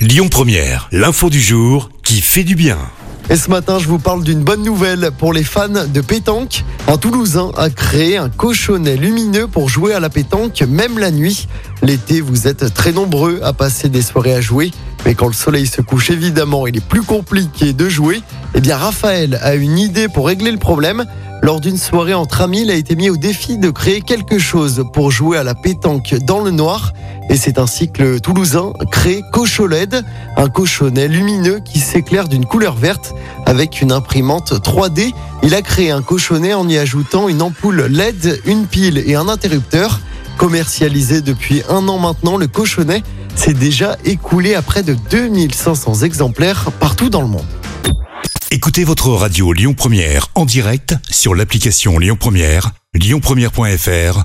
Lyon Première, l'info du jour qui fait du bien. Et ce matin, je vous parle d'une bonne nouvelle pour les fans de pétanque. Un Toulousain a créé un cochonnet lumineux pour jouer à la pétanque, même la nuit. L'été, vous êtes très nombreux à passer des soirées à jouer. Mais quand le soleil se couche, évidemment, il est plus compliqué de jouer. Eh bien, Raphaël a une idée pour régler le problème. Lors d'une soirée entre amis, il a été mis au défi de créer quelque chose pour jouer à la pétanque dans le noir. Et c'est ainsi que le Toulousain crée Cocholed, un cochonnet lumineux qui s'éclaire d'une couleur verte avec une imprimante 3D. Il a créé un cochonnet en y ajoutant une ampoule LED, une pile et un interrupteur. Commercialisé depuis un an maintenant, le cochonnet s'est déjà écoulé à près de 2500 exemplaires partout dans le monde. Écoutez votre radio Lyon Première en direct sur l'application Lyon Première, lyonpremière.fr